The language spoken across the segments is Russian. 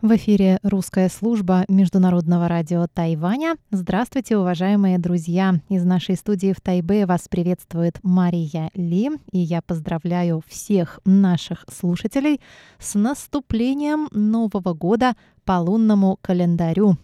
В эфире русская служба Международного радио Тайваня. Здравствуйте, уважаемые друзья! Из нашей студии в Тайбе вас приветствует Мария Ли, и я поздравляю всех наших слушателей с наступлением Нового года по лунному календарю.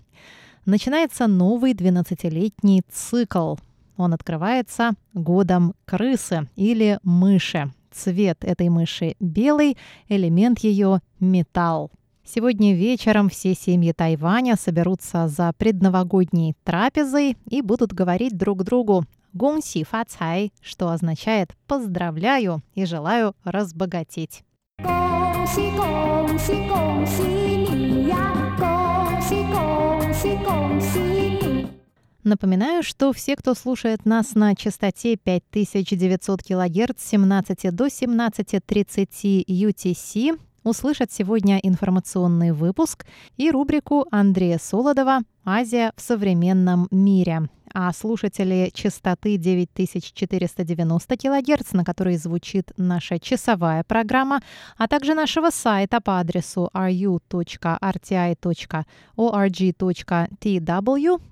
Начинается новый 12-летний цикл. Он открывается годом крысы или мыши. Цвет этой мыши белый, элемент ее – металл. Сегодня вечером все семьи Тайваня соберутся за предновогодней трапезой и будут говорить друг другу «Гонси фа цай», что означает «поздравляю» и «желаю разбогатеть». Напоминаю, что все, кто слушает нас на частоте 5900 кГц с 17 до 17.30 UTC, услышат сегодня информационный выпуск и рубрику Андрея Солодова «Азия в современном мире». А слушатели частоты 9490 кГц, на которой звучит наша часовая программа, а также нашего сайта по адресу ru.rti.org.tw,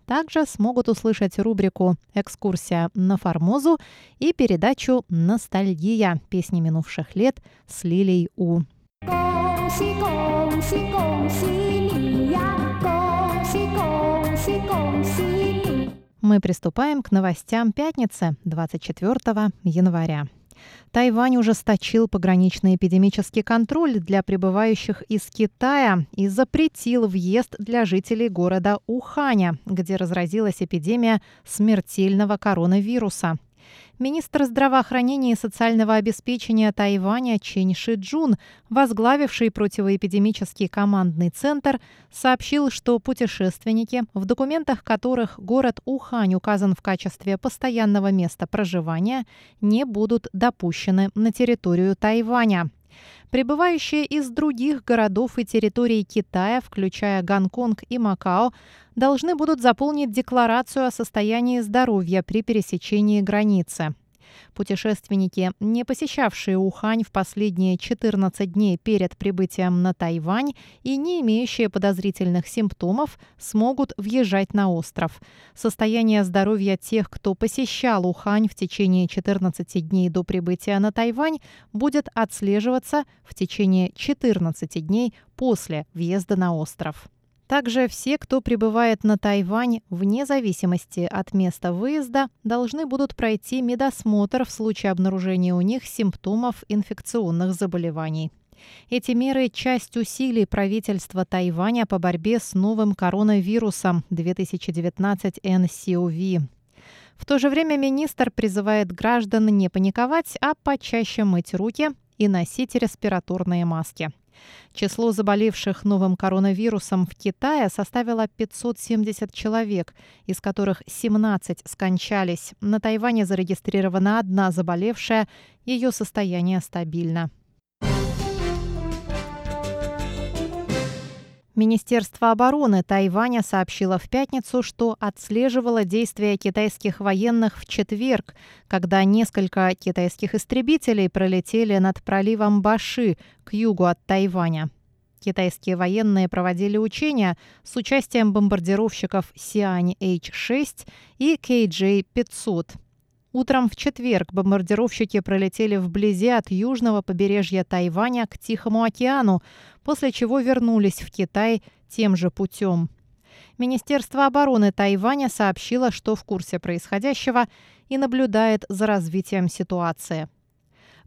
также смогут услышать рубрику «Экскурсия на Формозу» и передачу «Ностальгия. Песни минувших лет» с Лилей У. Мы приступаем к новостям пятницы 24 января. Тайвань ужесточил пограничный эпидемический контроль для прибывающих из Китая и запретил въезд для жителей города Уханя, где разразилась эпидемия смертельного коронавируса. Министр здравоохранения и социального обеспечения Тайваня Чен Шиджун, возглавивший противоэпидемический командный центр, сообщил, что путешественники, в документах которых город Ухань указан в качестве постоянного места проживания, не будут допущены на территорию Тайваня. Прибывающие из других городов и территорий Китая, включая Гонконг и Макао, должны будут заполнить декларацию о состоянии здоровья при пересечении границы. Путешественники, не посещавшие Ухань в последние 14 дней перед прибытием на Тайвань и не имеющие подозрительных симптомов, смогут въезжать на остров. Состояние здоровья тех, кто посещал Ухань в течение 14 дней до прибытия на Тайвань, будет отслеживаться в течение 14 дней после въезда на остров. Также все, кто прибывает на Тайвань, вне зависимости от места выезда, должны будут пройти медосмотр в случае обнаружения у них симптомов инфекционных заболеваний. Эти меры – часть усилий правительства Тайваня по борьбе с новым коронавирусом 2019 NCOV. В то же время министр призывает граждан не паниковать, а почаще мыть руки и носить респираторные маски. Число заболевших новым коронавирусом в Китае составило 570 человек, из которых 17 скончались. На Тайване зарегистрирована одна заболевшая, ее состояние стабильно. Министерство обороны Тайваня сообщило в пятницу, что отслеживало действия китайских военных в четверг, когда несколько китайских истребителей пролетели над проливом Баши к югу от Тайваня. Китайские военные проводили учения с участием бомбардировщиков Сиань-H-6 и KJ-500. Утром в четверг бомбардировщики пролетели вблизи от южного побережья Тайваня к Тихому океану, после чего вернулись в Китай тем же путем. Министерство обороны Тайваня сообщило, что в курсе происходящего и наблюдает за развитием ситуации.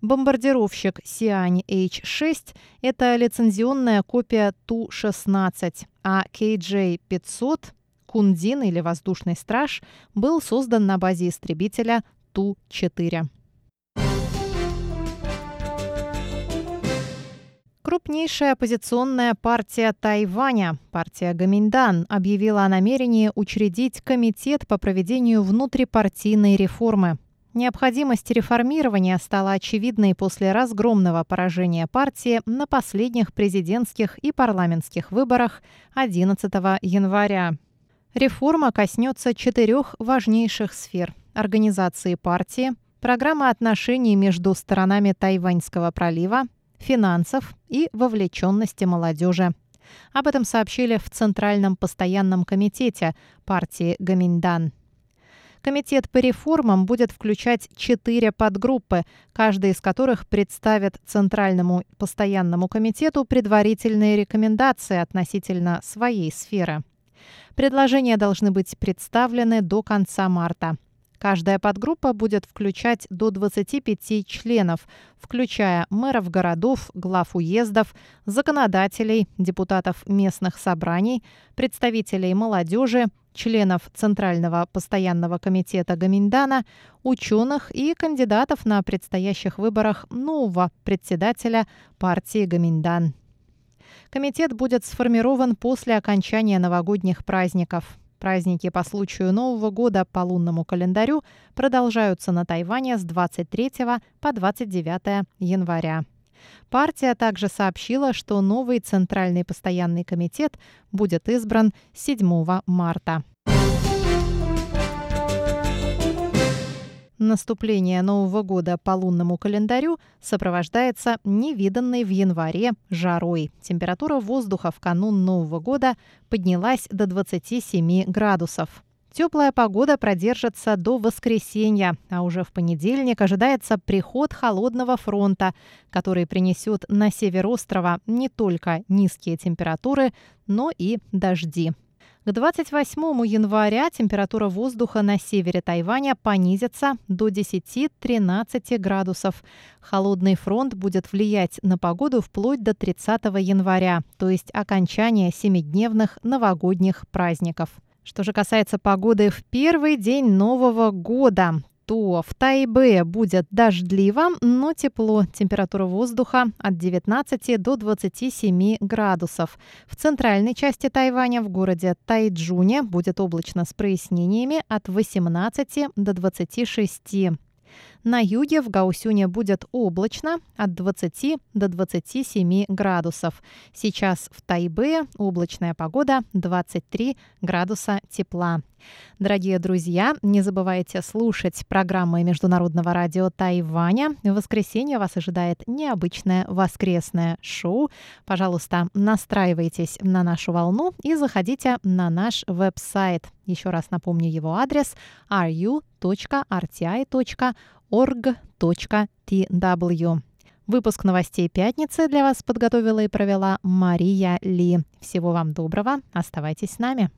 Бомбардировщик Сиань-H6 – это лицензионная копия Ту-16, а KJ-500 Кундин или воздушный страж был создан на базе истребителя Ту-4. Крупнейшая оппозиционная партия Тайваня, партия Гаминдан, объявила о намерении учредить комитет по проведению внутрипартийной реформы. Необходимость реформирования стала очевидной после разгромного поражения партии на последних президентских и парламентских выборах 11 января. Реформа коснется четырех важнейших сфер – организации партии, программы отношений между сторонами Тайваньского пролива, финансов и вовлеченности молодежи. Об этом сообщили в Центральном постоянном комитете партии Гаминдан. Комитет по реформам будет включать четыре подгруппы, каждая из которых представит Центральному постоянному комитету предварительные рекомендации относительно своей сферы. Предложения должны быть представлены до конца марта. Каждая подгруппа будет включать до 25 членов, включая мэров городов, глав уездов, законодателей, депутатов местных собраний, представителей молодежи, членов Центрального постоянного комитета Гаминдана, ученых и кандидатов на предстоящих выборах нового председателя партии Гаминдан. Комитет будет сформирован после окончания новогодних праздников. Праздники по случаю Нового года по лунному календарю продолжаются на Тайване с 23 по 29 января. Партия также сообщила, что новый Центральный постоянный комитет будет избран 7 марта. Наступление Нового года по лунному календарю сопровождается невиданной в январе жарой. Температура воздуха в канун Нового года поднялась до 27 градусов. Теплая погода продержится до воскресенья, а уже в понедельник ожидается приход холодного фронта, который принесет на север острова не только низкие температуры, но и дожди. К 28 января температура воздуха на севере Тайваня понизится до 10-13 градусов. Холодный фронт будет влиять на погоду вплоть до 30 января, то есть окончания семидневных новогодних праздников. Что же касается погоды в первый день Нового года, то в Тайбе будет дождливо, но тепло. Температура воздуха от 19 до 27 градусов. В центральной части Тайваня, в городе Тайджуне, будет облачно с прояснениями от 18 до 26. На юге в Гаусюне будет облачно от 20 до 27 градусов. Сейчас в Тайбе облачная погода 23 градуса тепла. Дорогие друзья, не забывайте слушать программы Международного радио Тайваня. В воскресенье вас ожидает необычное воскресное шоу. Пожалуйста, настраивайтесь на нашу волну и заходите на наш веб-сайт. Еще раз напомню его адрес ru.rti.org org.tw. Выпуск новостей пятницы для вас подготовила и провела Мария Ли. Всего вам доброго. Оставайтесь с нами.